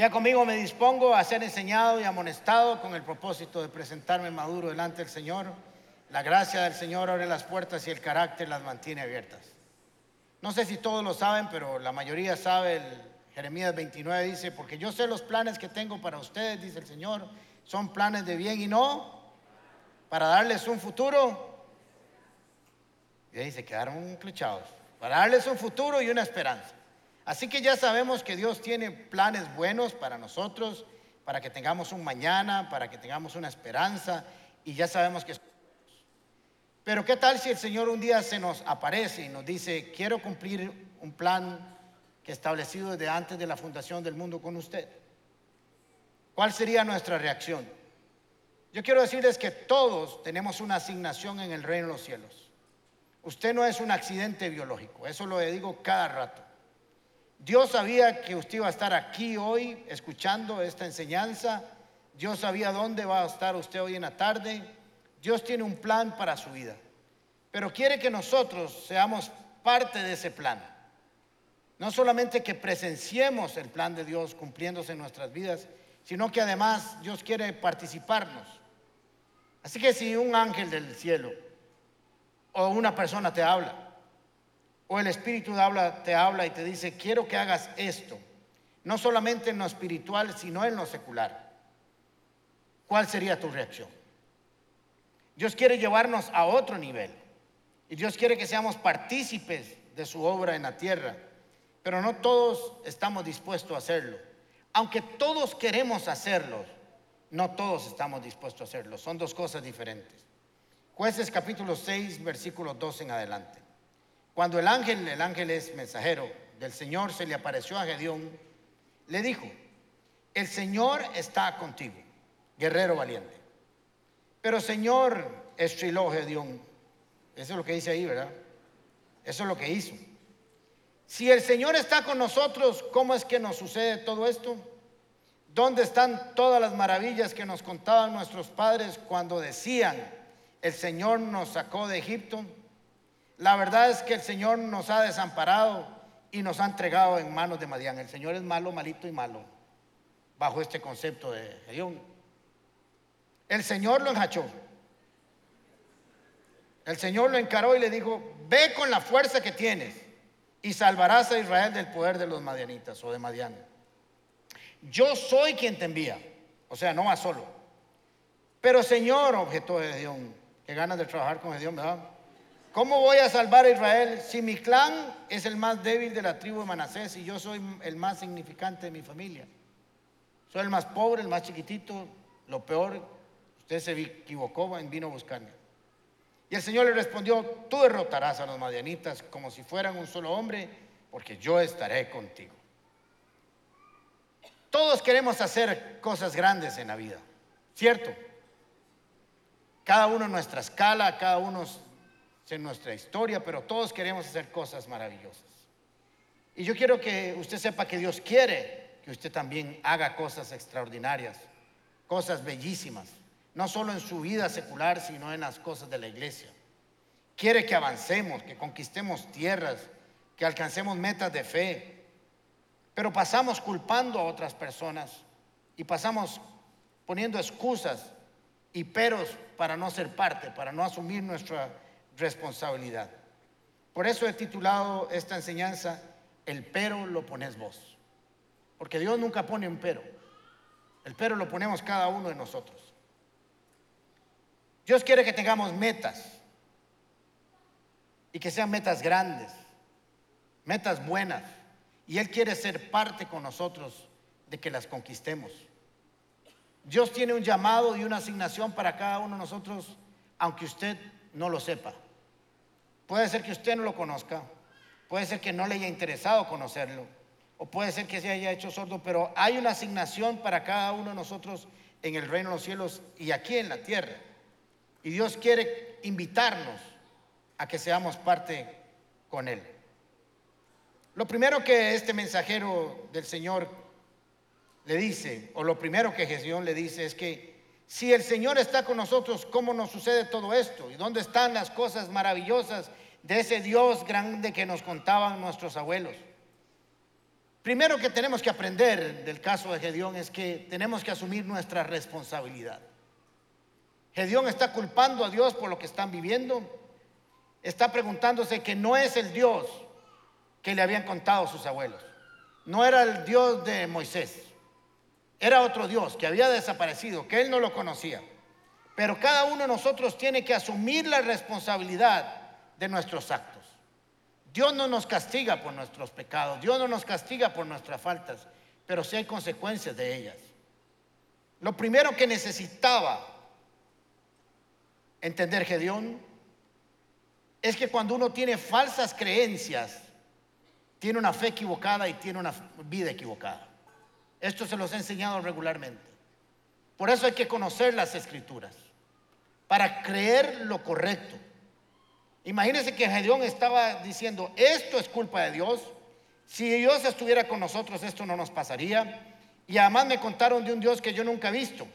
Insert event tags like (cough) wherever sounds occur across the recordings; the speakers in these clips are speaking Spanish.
Ya conmigo me dispongo a ser enseñado y amonestado con el propósito de presentarme maduro delante del Señor. La gracia del Señor abre las puertas y el carácter las mantiene abiertas. No sé si todos lo saben, pero la mayoría sabe, Jeremías 29 dice, porque yo sé los planes que tengo para ustedes, dice el Señor, son planes de bien y no para darles un futuro. Y ahí se quedaron incluchados, para darles un futuro y una esperanza. Así que ya sabemos que Dios tiene planes buenos para nosotros, para que tengamos un mañana, para que tengamos una esperanza, y ya sabemos que... Pero ¿qué tal si el Señor un día se nos aparece y nos dice, quiero cumplir un plan que establecido desde antes de la fundación del mundo con usted? ¿Cuál sería nuestra reacción? Yo quiero decirles que todos tenemos una asignación en el reino de los cielos. Usted no es un accidente biológico, eso lo digo cada rato. Dios sabía que usted iba a estar aquí hoy escuchando esta enseñanza. Dios sabía dónde va a estar usted hoy en la tarde. Dios tiene un plan para su vida. Pero quiere que nosotros seamos parte de ese plan. No solamente que presenciemos el plan de Dios cumpliéndose en nuestras vidas, sino que además Dios quiere participarnos. Así que si un ángel del cielo o una persona te habla, o el Espíritu te habla y te dice, quiero que hagas esto, no solamente en lo espiritual, sino en lo secular. ¿Cuál sería tu reacción? Dios quiere llevarnos a otro nivel y Dios quiere que seamos partícipes de su obra en la tierra, pero no todos estamos dispuestos a hacerlo. Aunque todos queremos hacerlo, no todos estamos dispuestos a hacerlo. Son dos cosas diferentes. Jueces capítulo 6, versículo 2 en adelante. Cuando el ángel, el ángel es mensajero del Señor, se le apareció a Gedeón, le dijo, el Señor está contigo, guerrero valiente. Pero Señor, estriló Gedeón, eso es lo que dice ahí, ¿verdad? Eso es lo que hizo. Si el Señor está con nosotros, ¿cómo es que nos sucede todo esto? ¿Dónde están todas las maravillas que nos contaban nuestros padres cuando decían, el Señor nos sacó de Egipto? La verdad es que el Señor nos ha desamparado y nos ha entregado en manos de Madián. El Señor es malo, malito y malo, bajo este concepto de Gedeón. El Señor lo enjachó. El Señor lo encaró y le dijo, ve con la fuerza que tienes y salvarás a Israel del poder de los madianitas o de Madián. Yo soy quien te envía. O sea, no va solo. Pero Señor, objetó Gedeón, que ganas de trabajar con Gedeón, ¿verdad? ¿Cómo voy a salvar a Israel si mi clan es el más débil de la tribu de Manasés y yo soy el más significante de mi familia? Soy el más pobre, el más chiquitito, lo peor, usted se equivocó en vino a buscarme. Y el Señor le respondió, tú derrotarás a los madianitas como si fueran un solo hombre, porque yo estaré contigo. Todos queremos hacer cosas grandes en la vida, ¿cierto? Cada uno en nuestra escala, cada uno en nuestra historia, pero todos queremos hacer cosas maravillosas. Y yo quiero que usted sepa que Dios quiere que usted también haga cosas extraordinarias, cosas bellísimas, no solo en su vida secular, sino en las cosas de la iglesia. Quiere que avancemos, que conquistemos tierras, que alcancemos metas de fe, pero pasamos culpando a otras personas y pasamos poniendo excusas y peros para no ser parte, para no asumir nuestra responsabilidad. Por eso he titulado esta enseñanza, El pero lo pones vos. Porque Dios nunca pone un pero. El pero lo ponemos cada uno de nosotros. Dios quiere que tengamos metas y que sean metas grandes, metas buenas. Y Él quiere ser parte con nosotros de que las conquistemos. Dios tiene un llamado y una asignación para cada uno de nosotros, aunque usted no lo sepa. Puede ser que usted no lo conozca, puede ser que no le haya interesado conocerlo, o puede ser que se haya hecho sordo, pero hay una asignación para cada uno de nosotros en el reino de los cielos y aquí en la tierra. Y Dios quiere invitarnos a que seamos parte con Él. Lo primero que este mensajero del Señor le dice, o lo primero que Jesús le dice es que si el Señor está con nosotros, ¿cómo nos sucede todo esto? ¿Y dónde están las cosas maravillosas de ese Dios grande que nos contaban nuestros abuelos? Primero que tenemos que aprender del caso de Gedeón es que tenemos que asumir nuestra responsabilidad. Gedeón está culpando a Dios por lo que están viviendo. Está preguntándose que no es el Dios que le habían contado sus abuelos. No era el Dios de Moisés. Era otro Dios que había desaparecido, que él no lo conocía. Pero cada uno de nosotros tiene que asumir la responsabilidad de nuestros actos. Dios no nos castiga por nuestros pecados, Dios no nos castiga por nuestras faltas, pero sí hay consecuencias de ellas. Lo primero que necesitaba entender Gedeón es que cuando uno tiene falsas creencias, tiene una fe equivocada y tiene una vida equivocada. Esto se los he enseñado regularmente. Por eso hay que conocer las escrituras, para creer lo correcto. Imagínense que Gedeón estaba diciendo, esto es culpa de Dios. Si Dios estuviera con nosotros, esto no nos pasaría. Y además me contaron de un Dios que yo nunca he visto.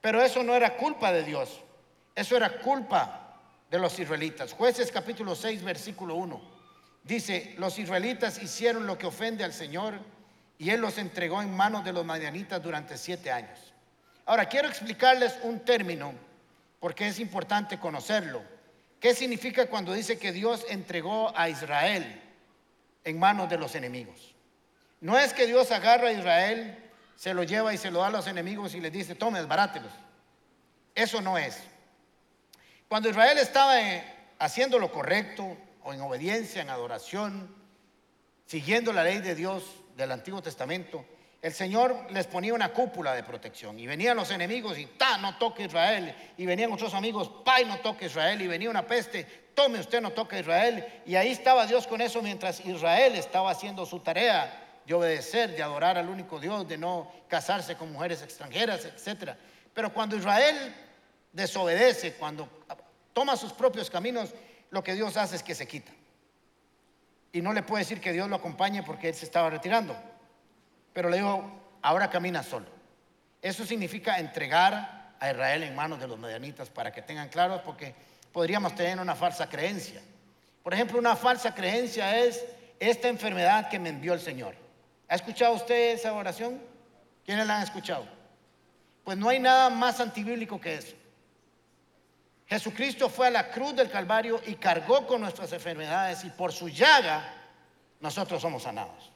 Pero eso no era culpa de Dios. Eso era culpa de los israelitas. Jueces capítulo 6, versículo 1. Dice, los israelitas hicieron lo que ofende al Señor y Él los entregó en manos de los madianitas durante siete años. Ahora, quiero explicarles un término porque es importante conocerlo. ¿Qué significa cuando dice que Dios entregó a Israel en manos de los enemigos? No es que Dios agarra a Israel, se lo lleva y se lo da a los enemigos y les dice, tome, desbarátelos. Eso no es. Cuando Israel estaba eh, haciendo lo correcto, o en obediencia, en adoración, siguiendo la ley de Dios del Antiguo Testamento, el Señor les ponía una cúpula de protección y venían los enemigos y ta, no toque Israel. Y venían otros amigos, pa, no toque Israel. Y venía una peste, tome usted, no toque Israel. Y ahí estaba Dios con eso mientras Israel estaba haciendo su tarea de obedecer, de adorar al único Dios, de no casarse con mujeres extranjeras, etc. Pero cuando Israel desobedece, cuando toma sus propios caminos, lo que Dios hace es que se quita. Y no le puede decir que Dios lo acompañe porque él se estaba retirando pero le dijo, ahora camina solo. Eso significa entregar a Israel en manos de los medianitas para que tengan claro, porque podríamos tener una falsa creencia. Por ejemplo, una falsa creencia es esta enfermedad que me envió el Señor. ¿Ha escuchado usted esa oración? ¿Quiénes la han escuchado? Pues no hay nada más antibíblico que eso. Jesucristo fue a la cruz del Calvario y cargó con nuestras enfermedades y por su llaga nosotros somos sanados.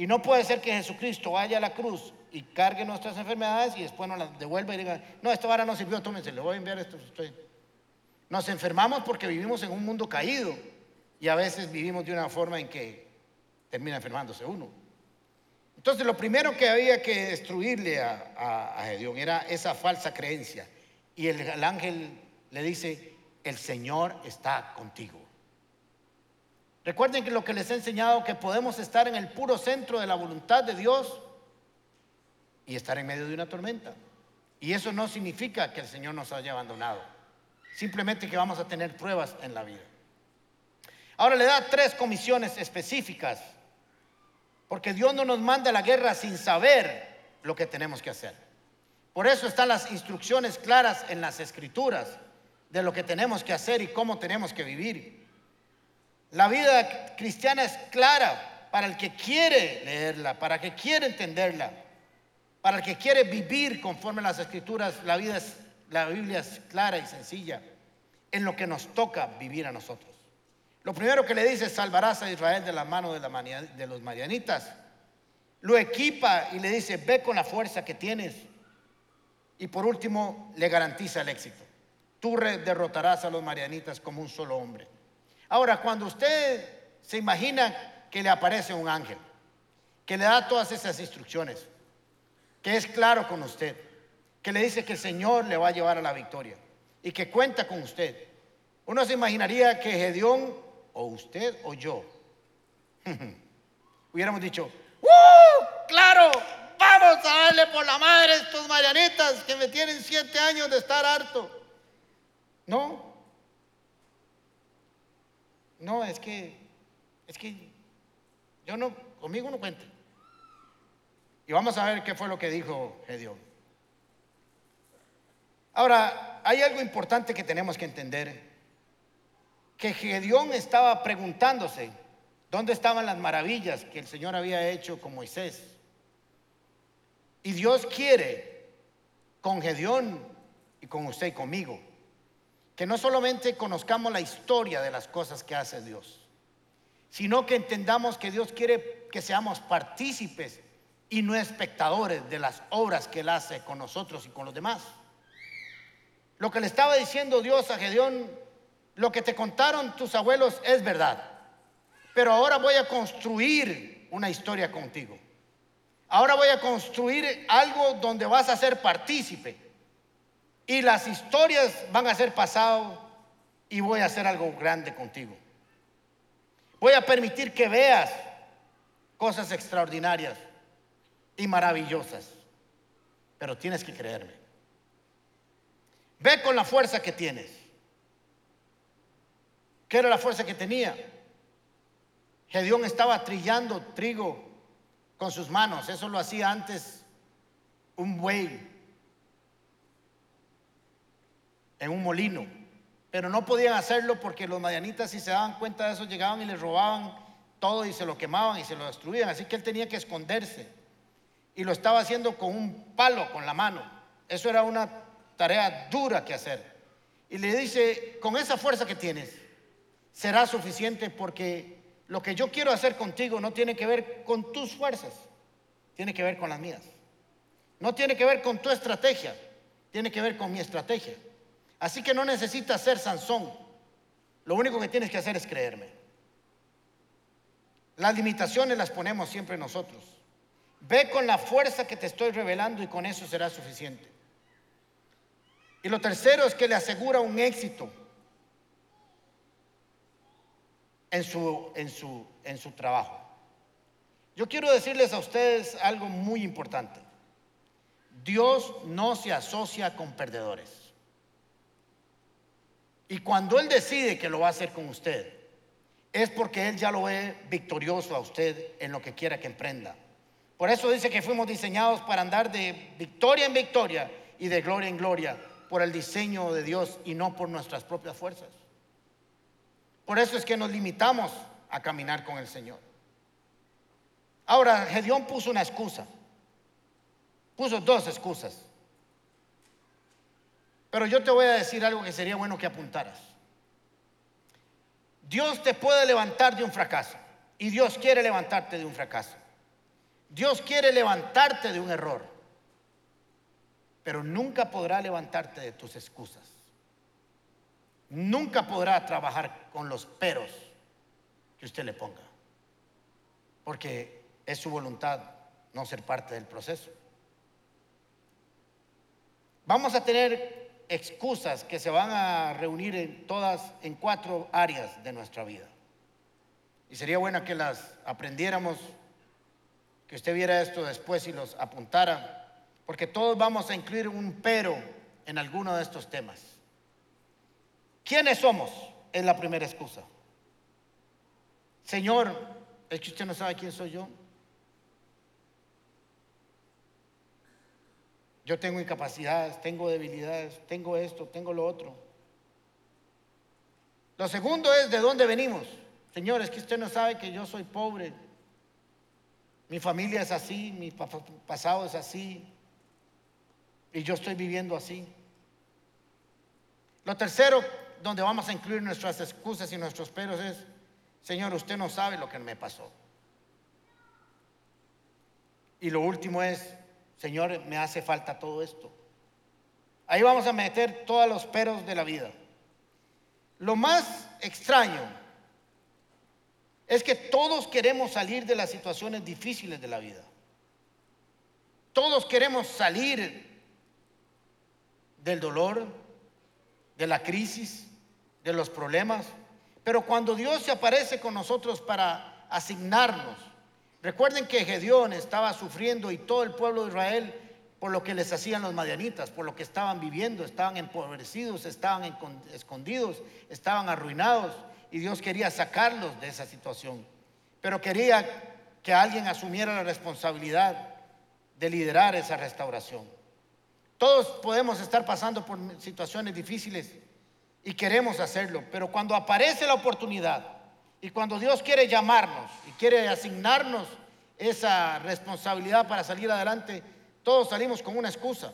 Y no puede ser que Jesucristo vaya a la cruz y cargue nuestras enfermedades y después nos las devuelva y diga, no, esta vara no sirvió, tómense, le voy a enviar esto. Nos enfermamos porque vivimos en un mundo caído y a veces vivimos de una forma en que termina enfermándose uno. Entonces lo primero que había que destruirle a, a, Gedeón era esa falsa creencia. Y el ángel le dice, el Señor está contigo. Recuerden que lo que les he enseñado, que podemos estar en el puro centro de la voluntad de Dios y estar en medio de una tormenta. Y eso no significa que el Señor nos haya abandonado. Simplemente que vamos a tener pruebas en la vida. Ahora le da tres comisiones específicas. Porque Dios no nos manda a la guerra sin saber lo que tenemos que hacer. Por eso están las instrucciones claras en las escrituras de lo que tenemos que hacer y cómo tenemos que vivir. La vida cristiana es clara para el que quiere leerla, para el que quiere entenderla, para el que quiere vivir conforme a las escrituras. La, vida es, la Biblia es clara y sencilla en lo que nos toca vivir a nosotros. Lo primero que le dice es salvarás a Israel de la mano de, de los marianitas. Lo equipa y le dice, ve con la fuerza que tienes. Y por último, le garantiza el éxito. Tú derrotarás a los marianitas como un solo hombre. Ahora, cuando usted se imagina que le aparece un ángel, que le da todas esas instrucciones, que es claro con usted, que le dice que el Señor le va a llevar a la victoria y que cuenta con usted, uno se imaginaría que Gedeón, o usted o yo, (laughs) hubiéramos dicho, ¡Uh! ¡Claro! Vamos a darle por la madre a estos marianitas que me tienen siete años de estar harto. No, no, es que, es que yo no, conmigo no cuente. Y vamos a ver qué fue lo que dijo Gedeón. Ahora, hay algo importante que tenemos que entender, que Gedeón estaba preguntándose ¿Dónde estaban las maravillas que el Señor había hecho con Moisés? Y Dios quiere con Gedeón y con usted y conmigo que no solamente conozcamos la historia de las cosas que hace Dios, sino que entendamos que Dios quiere que seamos partícipes y no espectadores de las obras que Él hace con nosotros y con los demás. Lo que le estaba diciendo Dios a Gedeón, lo que te contaron tus abuelos es verdad, pero ahora voy a construir una historia contigo. Ahora voy a construir algo donde vas a ser partícipe y las historias van a ser pasado y voy a hacer algo grande contigo. Voy a permitir que veas cosas extraordinarias y maravillosas, pero tienes que creerme. Ve con la fuerza que tienes. ¿Qué era la fuerza que tenía? Gedeón estaba trillando trigo con sus manos. Eso lo hacía antes un buey en un molino. Pero no podían hacerlo porque los madianitas, si se daban cuenta de eso, llegaban y les robaban todo y se lo quemaban y se lo destruían. Así que él tenía que esconderse. Y lo estaba haciendo con un palo, con la mano. Eso era una tarea dura que hacer. Y le dice, con esa fuerza que tienes, será suficiente porque lo que yo quiero hacer contigo no tiene que ver con tus fuerzas, tiene que ver con las mías. No tiene que ver con tu estrategia, tiene que ver con mi estrategia. Así que no necesitas ser Sansón. Lo único que tienes que hacer es creerme. Las limitaciones las ponemos siempre nosotros. Ve con la fuerza que te estoy revelando y con eso será suficiente. Y lo tercero es que le asegura un éxito en su, en su, en su trabajo. Yo quiero decirles a ustedes algo muy importante. Dios no se asocia con perdedores. Y cuando Él decide que lo va a hacer con usted, es porque Él ya lo ve victorioso a usted en lo que quiera que emprenda. Por eso dice que fuimos diseñados para andar de victoria en victoria y de gloria en gloria por el diseño de Dios y no por nuestras propias fuerzas. Por eso es que nos limitamos a caminar con el Señor. Ahora, Gedeón puso una excusa. Puso dos excusas. Pero yo te voy a decir algo que sería bueno que apuntaras. Dios te puede levantar de un fracaso y Dios quiere levantarte de un fracaso. Dios quiere levantarte de un error, pero nunca podrá levantarte de tus excusas. Nunca podrá trabajar con los peros que usted le ponga, porque es su voluntad no ser parte del proceso. Vamos a tener excusas que se van a reunir en todas, en cuatro áreas de nuestra vida. Y sería bueno que las aprendiéramos, que usted viera esto después y los apuntara, porque todos vamos a incluir un pero en alguno de estos temas. ¿Quiénes somos? Es la primera excusa. Señor, es que usted no sabe quién soy yo. Yo tengo incapacidades, tengo debilidades, tengo esto, tengo lo otro. Lo segundo es de dónde venimos. Señor, es que usted no sabe que yo soy pobre. Mi familia es así, mi pasado es así. Y yo estoy viviendo así. Lo tercero, donde vamos a incluir nuestras excusas y nuestros peros es, Señor, usted no sabe lo que me pasó. Y lo último es, Señor, me hace falta todo esto. Ahí vamos a meter todos los peros de la vida. Lo más extraño es que todos queremos salir de las situaciones difíciles de la vida. Todos queremos salir del dolor, de la crisis, de los problemas. Pero cuando Dios se aparece con nosotros para asignarnos Recuerden que Gedeón estaba sufriendo y todo el pueblo de Israel por lo que les hacían los madianitas, por lo que estaban viviendo, estaban empobrecidos, estaban escondidos, estaban arruinados y Dios quería sacarlos de esa situación. Pero quería que alguien asumiera la responsabilidad de liderar esa restauración. Todos podemos estar pasando por situaciones difíciles y queremos hacerlo, pero cuando aparece la oportunidad Y cuando Dios quiere llamarnos y quiere asignarnos esa responsabilidad para salir adelante, todos salimos con una excusa,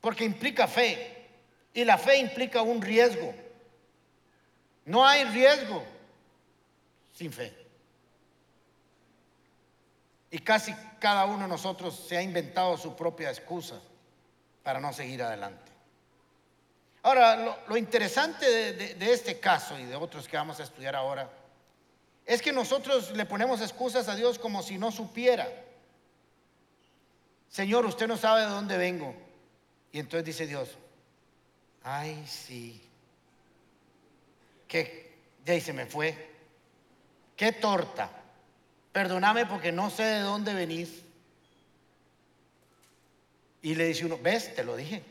porque implica fe, y la fe implica un riesgo. No hay riesgo sin fe. Y casi cada uno de nosotros se ha inventado su propia excusa para no seguir adelante. Ahora, lo, interesante de, este caso y de otros que vamos a estudiar ahora es que nosotros le ponemos excusas a Dios como si no supiera. Señor, usted no sabe de dónde vengo. Y entonces dice Dios, ay, sí, que ya se me fue. Qué torta. Perdóname porque no sé de dónde venís. Y le dice uno, ves, te lo dije.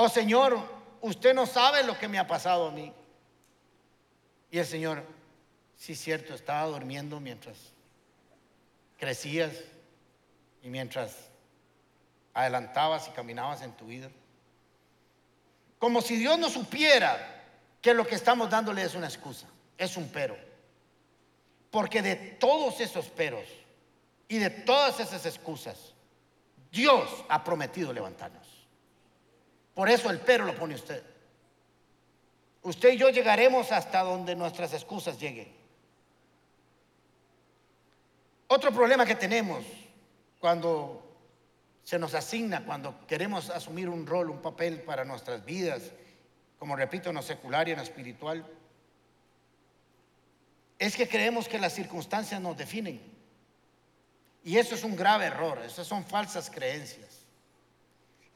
Oh Señor, usted no sabe lo que me ha pasado a mí. Y el Señor, sí cierto, estaba durmiendo mientras crecías y mientras adelantabas y caminabas en tu vida. Como si Dios no supiera que lo que estamos dándole es una excusa, es un pero. Porque de todos esos peros y de todas esas excusas, Dios ha prometido levantarnos. Por eso el pero lo pone usted. Usted y yo llegaremos hasta donde nuestras excusas lleguen. Otro problema que tenemos cuando se nos asigna, cuando queremos asumir un rol, un papel para nuestras vidas, como repito, en lo secular y en lo espiritual, es que creemos que las circunstancias nos definen. Y eso es un grave error, esas son falsas creencias.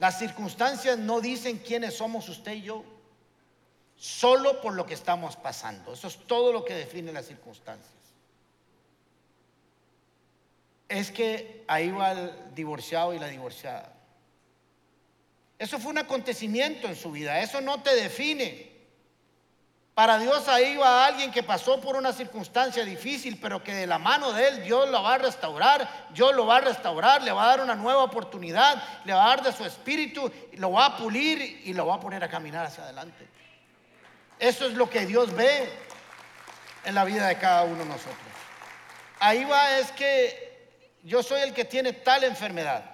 Las circunstancias no dicen quiénes somos usted y yo solo por lo que estamos pasando. Eso es todo lo que define las circunstancias. Es que ahí va el divorciado y la divorciada. Eso fue un acontecimiento en su vida, eso no te define. Para Dios ahí va alguien que pasó por una circunstancia difícil, pero que de la mano de Él Dios lo va a restaurar, Dios lo va a restaurar, le va a dar una nueva oportunidad, le va a dar de su espíritu, lo va a pulir y lo va a poner a caminar hacia adelante. Eso es lo que Dios ve en la vida de cada uno de nosotros. Ahí va es que yo soy el que tiene tal enfermedad.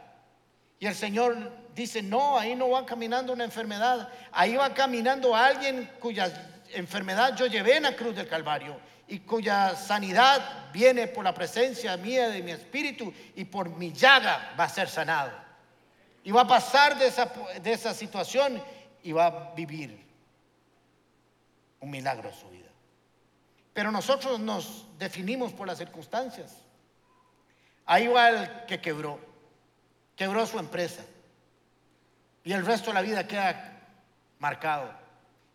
Y el Señor dice, no, ahí no va caminando una enfermedad. Ahí va caminando alguien cuya enfermedad yo llevé en la cruz del Calvario y cuya sanidad viene por la presencia mía de mi espíritu y por mi llaga va a ser sanado. Y va a pasar de esa, de esa situación y va a vivir un milagro en su vida. Pero nosotros nos definimos por las circunstancias. Ahí va el que quebró, quebró su empresa y el resto de la vida queda marcado.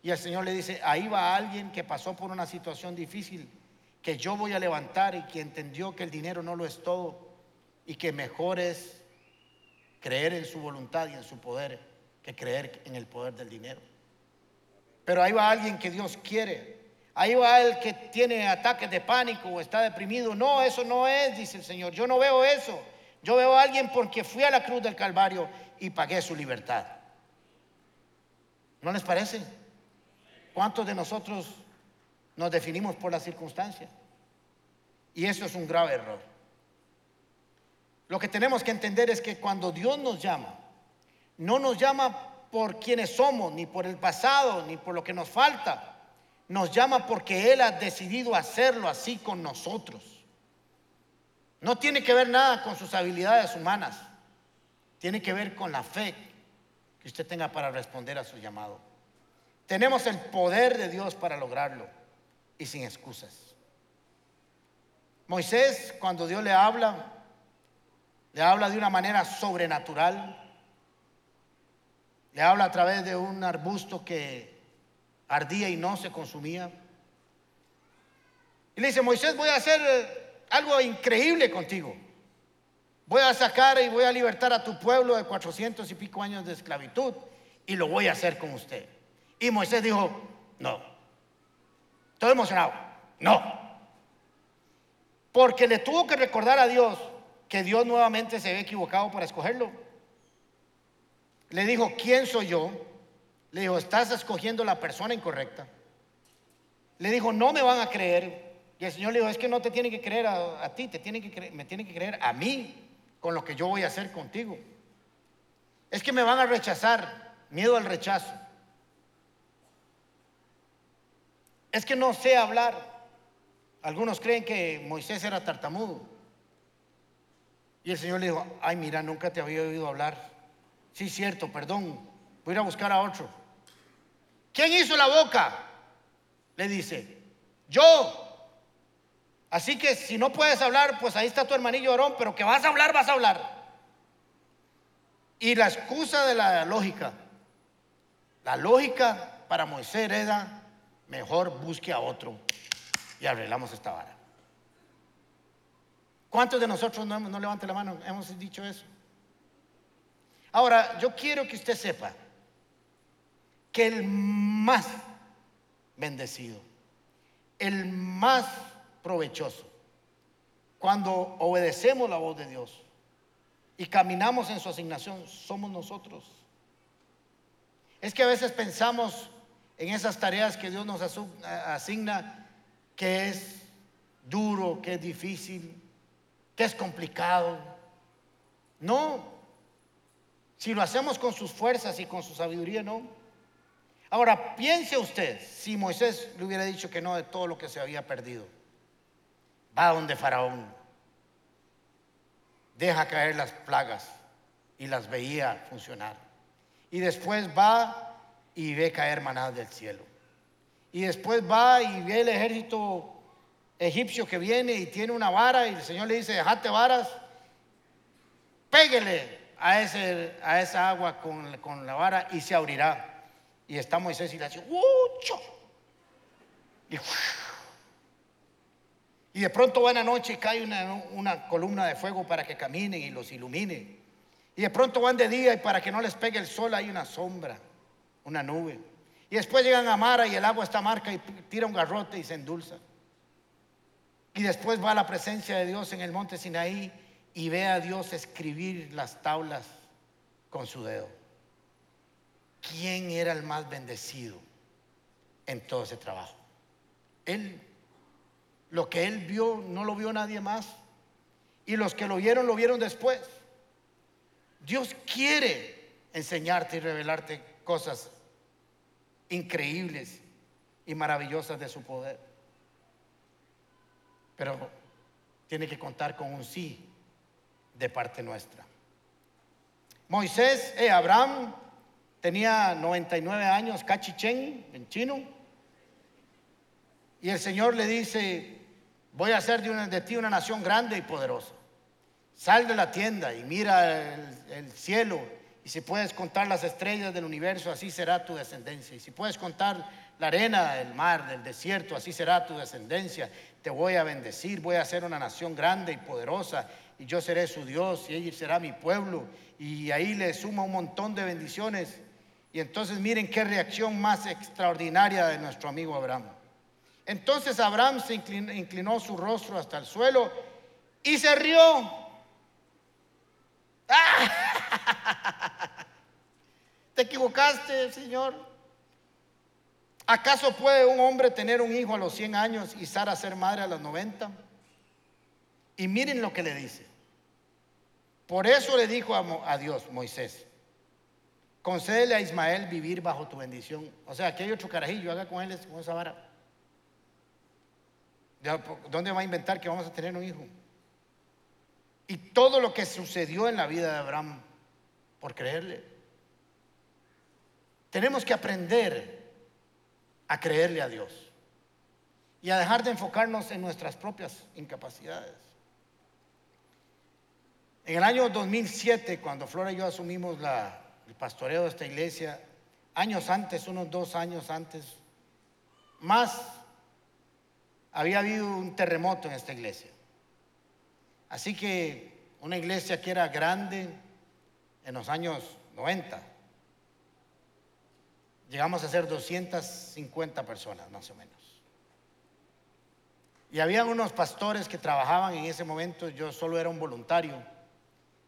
Y el Señor le dice, ahí va alguien que pasó por una situación difícil, que yo voy a levantar y que entendió que el dinero no lo es todo y que mejor es creer en su voluntad y en su poder que creer en el poder del dinero. Pero ahí va alguien que Dios quiere. Ahí va el que tiene ataques de pánico o está deprimido. No, eso no es, dice el Señor. Yo no veo eso. Yo veo a alguien porque fui a la cruz del Calvario y pagué su libertad. ¿No les parece? ¿Cuántos de nosotros nos definimos por las circunstancias? Y eso es un grave error. Lo que tenemos que entender es que cuando Dios nos llama, no nos llama por quienes somos, ni por el pasado, ni por lo que nos falta. Nos llama porque Él ha decidido hacerlo así con nosotros. No tiene que ver nada con sus habilidades humanas. Tiene que ver con la fe que usted tenga para responder a su llamado. Tenemos el poder de Dios para lograrlo y sin excusas. Moisés, cuando Dios le habla, le habla de una manera sobrenatural le habla a través de un arbusto que ardía y no se consumía. Y le dice, Moisés, voy a hacer eh, algo increíble contigo. Voy a sacar y voy a libertar a tu pueblo de cuatrocientos y pico años de esclavitud y lo voy a hacer con usted. Y Moisés dijo, no. Estoy emocionado. No. Porque le tuvo que recordar a Dios que Dios nuevamente se había equivocado para escogerlo. Le dijo, ¿quién soy yo? Le dijo, estás escogiendo la persona incorrecta. le dijo, no me van a creer. Y el Señor le dijo, es que no te tienen que creer a, ti, te tienen que me tienen que creer a mí con lo que yo voy a hacer contigo. Es que me van a rechazar, miedo al rechazo. Es que no sé hablar. Algunos creen que Moisés era tartamudo. Y el Señor le dijo, ay, mira, nunca te había oído hablar. Sí, cierto, perdón. Voy a ir a buscar a otro. ¿Quién hizo la boca? Le dice, yo. Así que si no puedes hablar, pues ahí está tu hermanillo Aarón, pero que vas a hablar, vas a hablar. Y la excusa de la lógica, la lógica para Moisés era, mejor busque a otro y arreglamos esta vara. ¿Cuántos de nosotros no, no levante la mano? Hemos dicho eso. Ahora, yo quiero que usted sepa que el más bendecido, el más provechoso, cuando obedecemos la voz de Dios y caminamos en su asignación, somos nosotros. Es que a veces pensamos en esas tareas que Dios nos asigna que es duro, que es difícil, que es complicado. No, si lo hacemos con sus fuerzas y con su sabiduría, no. Ahora, piense usted si Moisés le hubiera dicho que no de todo lo que se había perdido. Va donde Faraón, deja caer las plagas y las veía funcionar. Y después va y ve caer manadas del cielo. Y después va y ve el ejército egipcio que viene y tiene una vara y el Señor le dice, dejate varas, péguele a, ese, a esa agua con, con la vara y se abrirá. Y está Moisés y le hace, ¡Ucho! Y, de pronto buena noche y cae una, una columna de fuego para que caminen y los ilumine. Y de pronto van de día y para que no les pegue el sol hay una sombra, una nube. Y después llegan a Mara y el agua está marca y tira un garrote y se endulza. Y después va a la presencia de Dios en el monte Sinaí y ve a Dios escribir las tablas con su dedo. ¿quién era el más bendecido en todo ese trabajo? Él. Lo que él vio no lo vio nadie más. Y los que lo vieron lo vieron después. Dios quiere enseñarte y revelarte cosas increíbles y maravillosas de su poder. Pero tiene que contar con un sí de parte nuestra. Moisés, eh, Abraham tenía 99 años, cachichen, en chino. Y el Señor le dice, voy a hacer de, ti una nación grande y poderosa. Sal de la tienda y mira el cielo y si puedes contar las estrellas del universo, así será tu descendencia. Y si puedes contar la arena del mar, del desierto, así será tu descendencia. Te voy a bendecir, voy a hacer una nación grande y poderosa y yo seré su Dios y ella será mi pueblo. Y ahí le suma un montón de bendiciones. Y entonces miren qué reacción más extraordinaria de nuestro amigo Abraham. Entonces Abraham se inclinó, su rostro hasta el suelo y se rió. (laughs) Te equivocaste, Señor. ¿Acaso puede un hombre tener un hijo a los 100 años y Sara ser madre a los 90? Y miren lo que le dice. Por eso le dijo a, Dios, Moisés, concédele a Ismael vivir bajo tu bendición. O sea, aquí hay otro carajillo, haga con él con esa vara. ¿Dónde va a inventar que vamos a tener un hijo? Y todo lo que sucedió en la vida de Abraham por creerle. Tenemos que aprender a creerle a Dios y a dejar de enfocarnos en nuestras propias incapacidades. En el año 2007, cuando Flora y yo asumimos la, el pastoreo de esta iglesia, años antes, unos dos años antes, más había habido un terremoto en esta iglesia. Así que una iglesia que era grande en los años 90, llegamos a ser 250 personas más o menos. Y había unos pastores que trabajaban en ese momento, yo solo era un voluntario,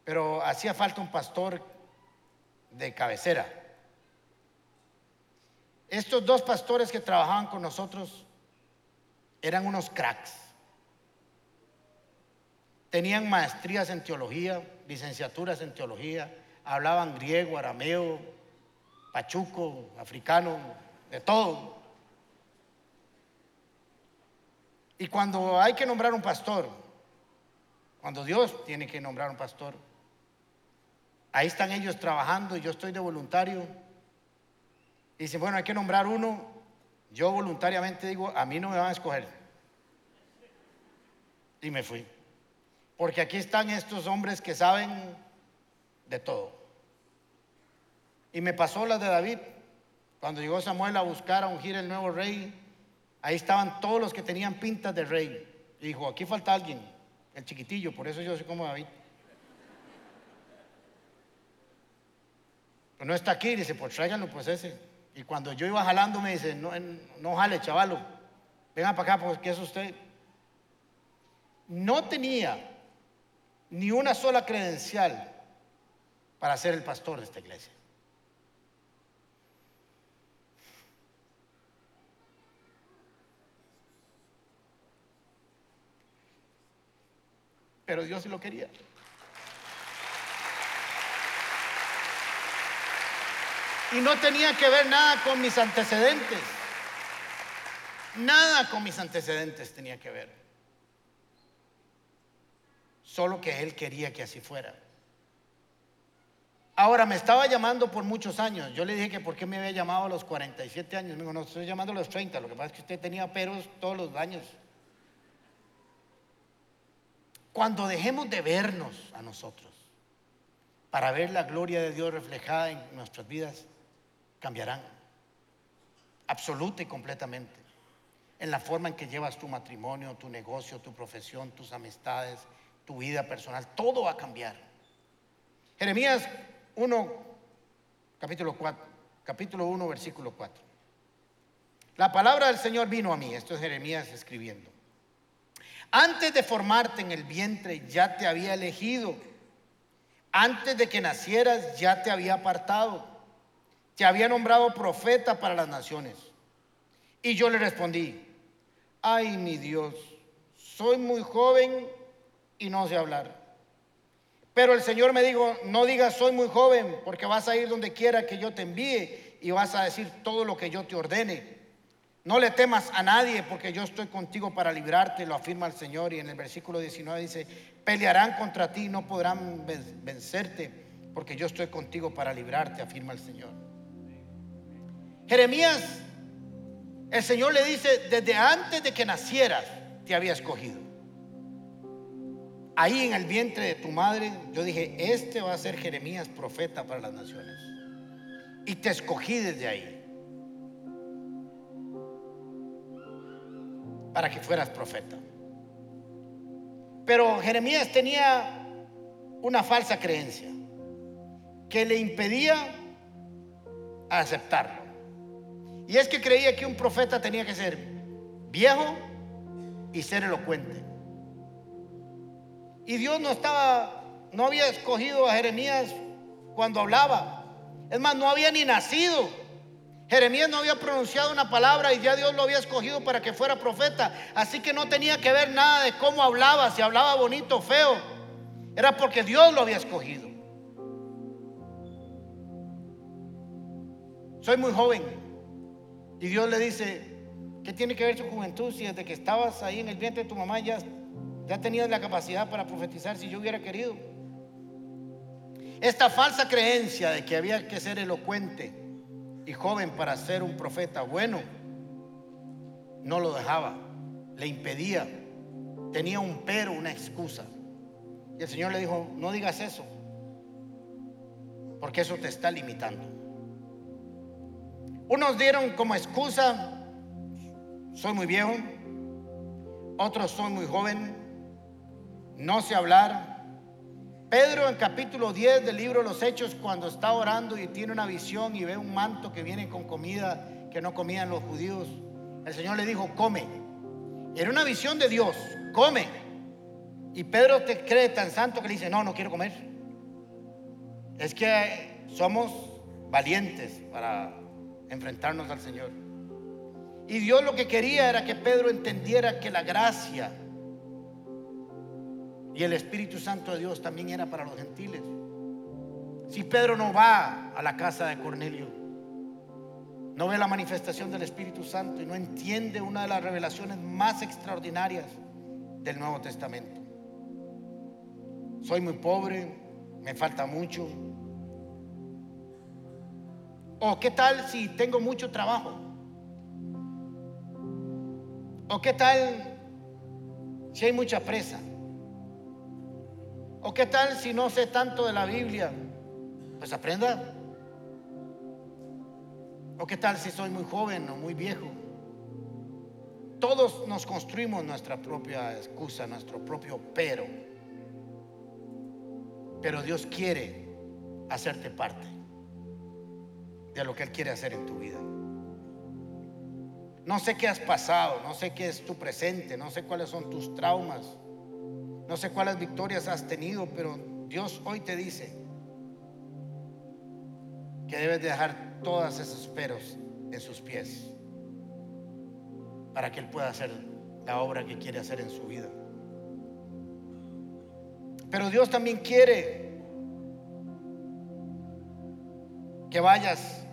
pero hacía falta un pastor de cabecera. Estos dos pastores que trabajaban con nosotros Eran unos cracks. Tenían maestrías en teología, licenciaturas en teología, hablaban griego, arameo, pachuco, africano, de todo. Y cuando hay que nombrar un pastor, cuando Dios tiene que nombrar un pastor, ahí están ellos trabajando yo estoy de voluntario. Y dicen, bueno, hay que nombrar uno. Yo voluntariamente digo, a mí no me van a escoger. Y me fui. Porque aquí están estos hombres que saben de todo. Y me pasó la de David. Cuando llegó Samuel a buscar a ungir el nuevo rey, ahí estaban todos los que tenían pintas de rey. Y dijo, aquí falta alguien, el chiquitillo, por eso yo soy como David. Pero no está aquí, dice, pues tráiganlo, pues ese. Y cuando yo iba jalando me dice, no, no jale, chavalo, venga para acá, porque es usted. No tenía ni una sola credencial para ser el pastor de esta iglesia. Pero Dios sí lo quería. Y no tenía que ver nada con mis antecedentes. Nada con mis antecedentes tenía que ver. Solo que Él quería que así fuera. Ahora, me estaba llamando por muchos años. Yo le dije que por qué me había llamado a los 47 años. Me dijo, no, estoy llamando a los 30. Lo que pasa es que usted tenía peros todos los años. Cuando dejemos de vernos a nosotros para ver la gloria de Dios reflejada en nuestras vidas, cambiarán. Absoluta y completamente. En la forma en que llevas tu matrimonio, tu negocio, tu profesión, tus amistades, tu vida personal. Todo va a cambiar. Jeremías 1, capítulo 4, capítulo 1, versículo 4. La palabra del Señor vino a mí. Esto es Jeremías escribiendo. Antes de formarte en el vientre ya te había elegido. Antes de que nacieras ya te había apartado te había nombrado profeta para las naciones. Y yo le respondí, ay mi Dios, soy muy joven y no sé hablar. Pero el Señor me dijo, no digas soy muy joven, porque vas a ir donde quiera que yo te envíe y vas a decir todo lo que yo te ordene. No le temas a nadie, porque yo estoy contigo para librarte, lo afirma el Señor. Y en el versículo 19 dice, pelearán contra ti, no podrán vencerte, porque yo estoy contigo para librarte, afirma el Señor. Jeremías, el Señor le dice, desde antes de que nacieras te había escogido. Ahí en el vientre de tu madre, yo dije, este va a ser Jeremías profeta para las naciones. Y te escogí desde ahí. Para que fueras profeta. Pero Jeremías tenía una falsa creencia que le impedía aceptarlo. Y es que creía que un profeta tenía que ser viejo y ser elocuente. Y Dios no estaba, no había escogido a Jeremías cuando hablaba. Es más, no había ni nacido. Jeremías no había pronunciado una palabra y ya Dios lo había escogido para que fuera profeta. Así que no tenía que ver nada de cómo hablaba, si hablaba bonito o feo. Era porque Dios lo había escogido. Soy muy joven. Y Dios le dice, ¿qué tiene que ver su juventud si desde que estabas ahí en el vientre de tu mamá ya, ya tenías la capacidad para profetizar si yo hubiera querido? Esta falsa creencia de que había que ser elocuente y joven para ser un profeta bueno, no lo dejaba, le impedía, tenía un pero, una excusa. Y el Señor le dijo, no digas eso, porque eso te está limitando. Unos dieron como excusa, soy muy viejo, otros son muy joven, no sé hablar. Pedro en capítulo 10 del libro los Hechos, cuando está orando y tiene una visión y ve un manto que viene con comida que no comían los judíos, el Señor le dijo, come. Era una visión de Dios, come. Y Pedro te cree tan santo que le dice, no, no quiero comer. Es que somos valientes para enfrentarnos al Señor. Y Dios lo que quería era que Pedro entendiera que la gracia y el Espíritu Santo de Dios también era para los gentiles. Si Pedro no va a la casa de Cornelio, no ve la manifestación del Espíritu Santo y no entiende una de las revelaciones más extraordinarias del Nuevo Testamento. Soy muy pobre, me falta mucho. O qué tal si tengo mucho trabajo. O qué tal si hay mucha presa. O qué tal si no sé tanto de la Biblia. Pues aprenda. ¿O qué tal si soy muy joven o muy viejo? Todos nos construimos nuestra propia excusa, nuestro propio pero. Pero Dios quiere hacerte parte de lo que Él quiere hacer en tu vida. No sé qué has pasado, no sé qué es tu presente, no sé cuáles son tus traumas, no sé cuáles victorias has tenido, pero Dios hoy te dice, que debes dejar todos esos peros en sus pies para que Él pueda hacer la obra que quiere hacer en su vida. Pero Dios también quiere que vayas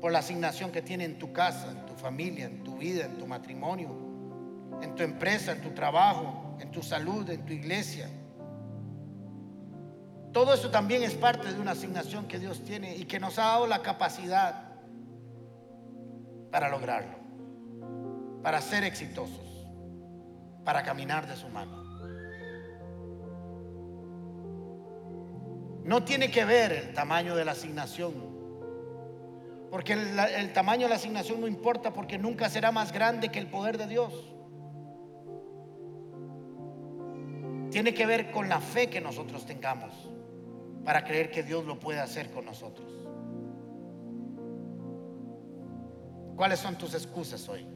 por la asignación que tiene en tu casa, en tu familia, en tu vida, en tu matrimonio, en tu empresa, en tu trabajo, en tu salud, en tu iglesia todo eso también es parte de una asignación que Dios tiene y que nos ha dado la capacidad para lograrlo, para ser exitosos, para caminar de su mano. No tiene que ver el tamaño de la asignación, porque el, tamaño de la asignación no importa porque nunca será más grande que el poder de Dios. Tiene que ver con la fe que nosotros tengamos para creer que Dios lo puede hacer con nosotros. ¿Cuáles son tus excusas hoy?